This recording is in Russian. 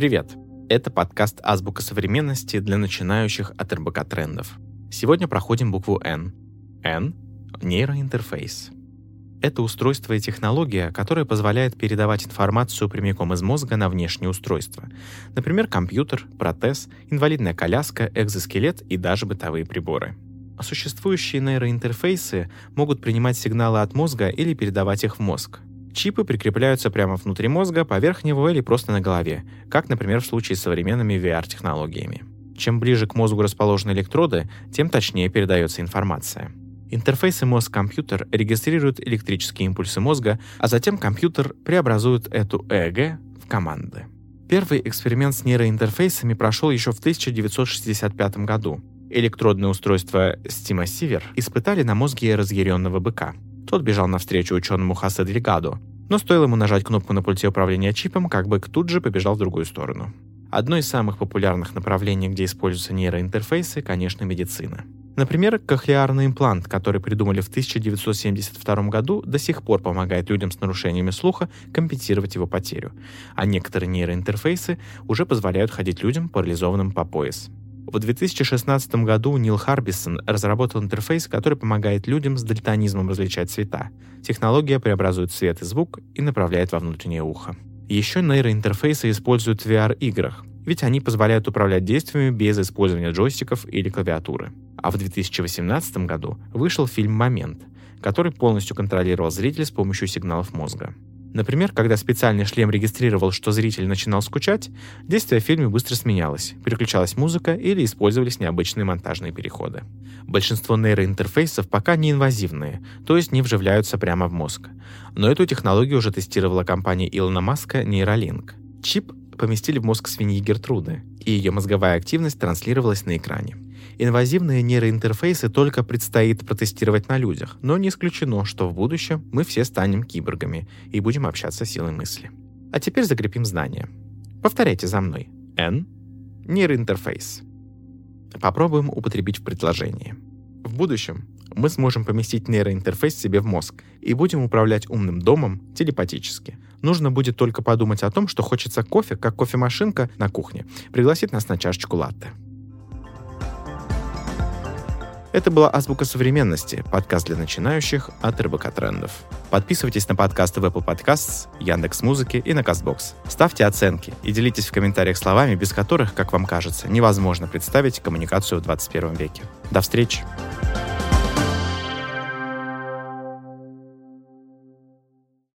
Привет! Это подкаст «Азбука современности» для начинающих от РБК трендов. Сегодня проходим букву N. N — нейроинтерфейс. Это устройство и технология, которая позволяет передавать информацию прямиком из мозга на внешнее устройство. Например, компьютер, протез, инвалидная коляска, экзоскелет и даже бытовые приборы. Существующие нейроинтерфейсы могут принимать сигналы от мозга или передавать их в мозг. Чипы прикрепляются прямо внутри мозга, поверх него или просто на голове, как, например, в случае с современными VR-технологиями. Чем ближе к мозгу расположены электроды, тем точнее передается информация. Интерфейсы мозг-компьютер регистрируют электрические импульсы мозга, а затем компьютер преобразует эту ЭЭГ в команды. Первый эксперимент с нейроинтерфейсами прошел еще в 1965 году. Электродное устройство Стима Сивер испытали на мозге разъяренного быка – тот бежал навстречу ученому Хасе Дельгадо, но стоило ему нажать кнопку на пульте управления чипом, как бык тут же побежал в другую сторону. Одно из самых популярных направлений, где используются нейроинтерфейсы, конечно, медицина. Например, кохлеарный имплант, который придумали в 1972 году, до сих пор помогает людям с нарушениями слуха компенсировать его потерю, а некоторые нейроинтерфейсы уже позволяют ходить людям, парализованным по пояс. В 2016 году Нил Харбисон разработал интерфейс, который помогает людям с дальтонизмом различать цвета. Технология преобразует свет и звук и направляет во внутреннее ухо. Еще нейроинтерфейсы используют в VR-играх, ведь они позволяют управлять действиями без использования джойстиков или клавиатуры. А в 2018 году вышел фильм «Момент», который полностью контролировал зрителя с помощью сигналов мозга. Например, когда специальный шлем регистрировал, что зритель начинал скучать, действие в фильме быстро сменялось, переключалась музыка или использовались необычные монтажные переходы. Большинство нейроинтерфейсов пока не инвазивные, то есть не вживляются прямо в мозг. Но эту технологию уже тестировала компания Илона Маска Neuralink. Чип поместили в мозг свиньи Гертруды, и ее мозговая активность транслировалась на экране. Инвазивные нейроинтерфейсы только предстоит протестировать на людях, но не исключено, что в будущем мы все станем киборгами и будем общаться силой мысли. А теперь закрепим знания. Повторяйте за мной. N – нейроинтерфейс. Попробуем употребить в предложении. В будущем мы сможем поместить нейроинтерфейс себе в мозг и будем управлять умным домом телепатически. Нужно будет только подумать о том, что хочется кофе, как кофемашинка на кухне, пригласит нас на чашечку латте. Это была «Азбука современности», подкаст для начинающих от РБК Трендов. Подписывайтесь на подкасты в Apple Podcasts, Яндекс Музыки и на Castbox. Ставьте оценки и делитесь в комментариях словами, без которых, как вам кажется, невозможно представить коммуникацию в 21 веке. До встречи!